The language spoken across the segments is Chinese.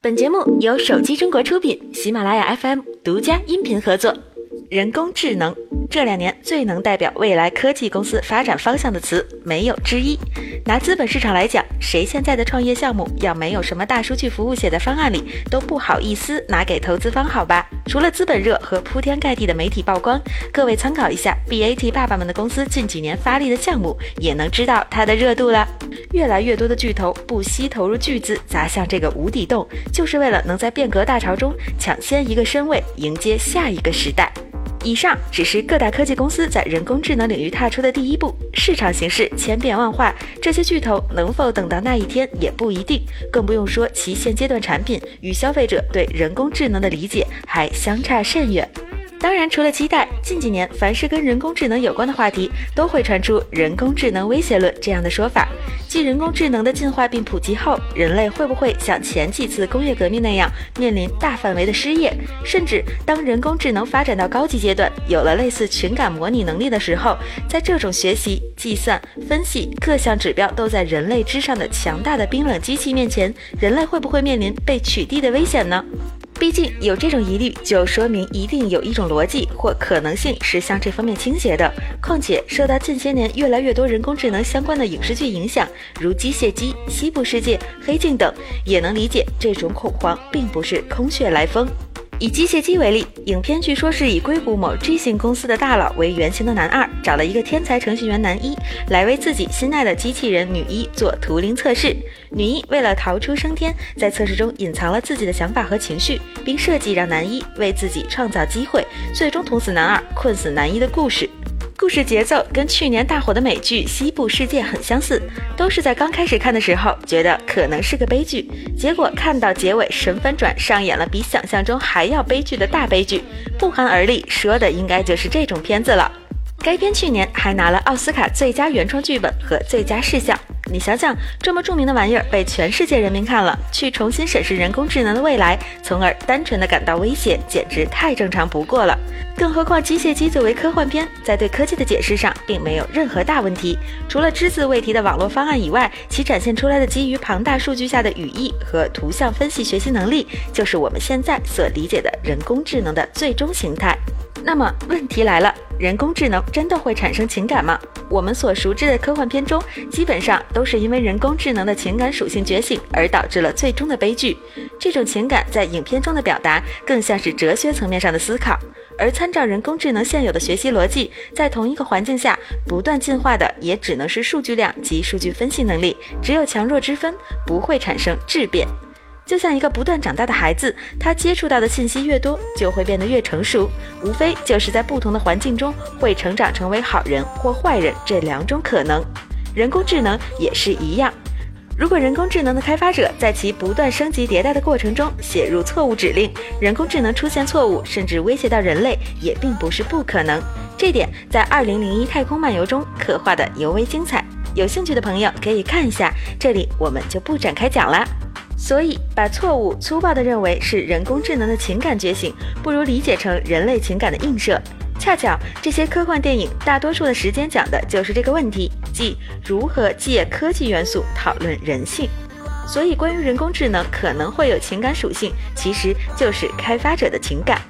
本节目由手机中国出品，喜马拉雅 FM 独家音频合作。人工智能这两年最能代表未来科技公司发展方向的词，没有之一。拿资本市场来讲，谁现在的创业项目要没有什么大数据服务写在方案里，都不好意思拿给投资方，好吧？除了资本热和铺天盖地的媒体曝光，各位参考一下 BAT 爸爸们的公司近几年发力的项目，也能知道它的热度了。越来越多的巨头不惜投入巨资砸向这个无底洞，就是为了能在变革大潮中抢先一个身位，迎接下一个时代。以上只是各大科技公司在人工智能领域踏出的第一步，市场形势千变万化，这些巨头能否等到那一天也不一定，更不用说其现阶段产品与消费者对人工智能的理解还相差甚远。当然，除了期待，近几年凡是跟人工智能有关的话题，都会传出“人工智能威胁论”这样的说法。即人工智能的进化并普及后，人类会不会像前几次工业革命那样面临大范围的失业？甚至当人工智能发展到高级阶段，有了类似情感模拟能力的时候，在这种学习、计算、分析各项指标都在人类之上的强大的冰冷机器面前，人类会不会面临被取缔的危险呢？毕竟有这种疑虑，就说明一定有一种逻辑或可能性是向这方面倾斜的。况且受到近些年越来越多人工智能相关的影视剧影响，如《机械姬》《西部世界》《黑镜》等，也能理解这种恐慌并不是空穴来风。以机械姬为例，影片据说是以硅谷某 G 型公司的大佬为原型的男二，找了一个天才程序员男一来为自己心爱的机器人女一做图灵测试。女一为了逃出升天，在测试中隐藏了自己的想法和情绪，并设计让男一为自己创造机会，最终捅死男二、困死男一的故事。故事节奏跟去年大火的美剧《西部世界》很相似，都是在刚开始看的时候觉得可能是个悲剧，结果看到结尾神反转，上演了比想象中还要悲剧的大悲剧，不寒而栗，说的应该就是这种片子了。该片去年还拿了奥斯卡最佳原创剧本和最佳视效。你想想，这么著名的玩意儿被全世界人民看了，去重新审视人工智能的未来，从而单纯的感到威胁，简直太正常不过了。更何况《机械姬》作为科幻片，在对科技的解释上并没有任何大问题，除了只字未提的网络方案以外，其展现出来的基于庞大数据下的语义和图像分析学习能力，就是我们现在所理解的人工智能的最终形态。那么问题来了，人工智能真的会产生情感吗？我们所熟知的科幻片中，基本上都是因为人工智能的情感属性觉醒而导致了最终的悲剧。这种情感在影片中的表达，更像是哲学层面上的思考。而参照人工智能现有的学习逻辑，在同一个环境下不断进化的，也只能是数据量及数据分析能力，只有强弱之分，不会产生质变。就像一个不断长大的孩子，他接触到的信息越多，就会变得越成熟。无非就是在不同的环境中，会成长成为好人或坏人这两种可能。人工智能也是一样。如果人工智能的开发者在其不断升级迭代的过程中写入错误指令，人工智能出现错误，甚至威胁到人类，也并不是不可能。这点在《二零零一太空漫游》中刻画的尤为精彩。有兴趣的朋友可以看一下，这里我们就不展开讲了。所以，把错误粗暴地认为是人工智能的情感觉醒，不如理解成人类情感的映射。恰巧，这些科幻电影大多数的时间讲的就是这个问题，即如何借科技元素讨论人性。所以，关于人工智能可能会有情感属性，其实就是开发者的情感。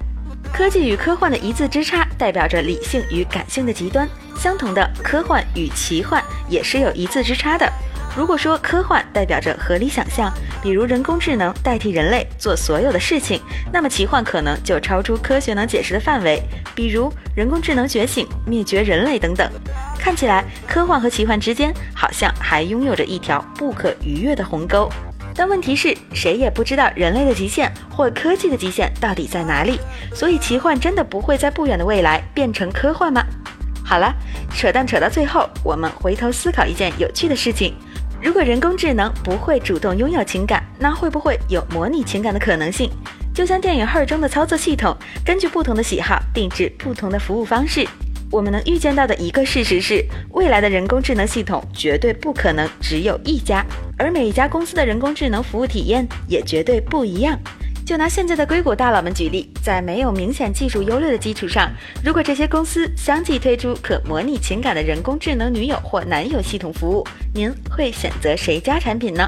科技与科幻的一字之差，代表着理性与感性的极端。相同的，科幻与奇幻也是有一字之差的。如果说科幻代表着合理想象，比如人工智能代替人类做所有的事情，那么奇幻可能就超出科学能解释的范围，比如人工智能觉醒、灭绝人类等等。看起来科幻和奇幻之间好像还拥有着一条不可逾越的鸿沟，但问题是谁也不知道人类的极限或科技的极限到底在哪里，所以奇幻真的不会在不远的未来变成科幻吗？好了，扯淡扯到最后，我们回头思考一件有趣的事情。如果人工智能不会主动拥有情感，那会不会有模拟情感的可能性？就像电影《Her》中的操作系统，根据不同的喜好定制不同的服务方式。我们能预见到的一个事实是，未来的人工智能系统绝对不可能只有一家，而每一家公司的人工智能服务体验也绝对不一样。就拿现在的硅谷大佬们举例，在没有明显技术优劣的基础上，如果这些公司相继推出可模拟情感的人工智能女友或男友系统服务，您会选择谁家产品呢？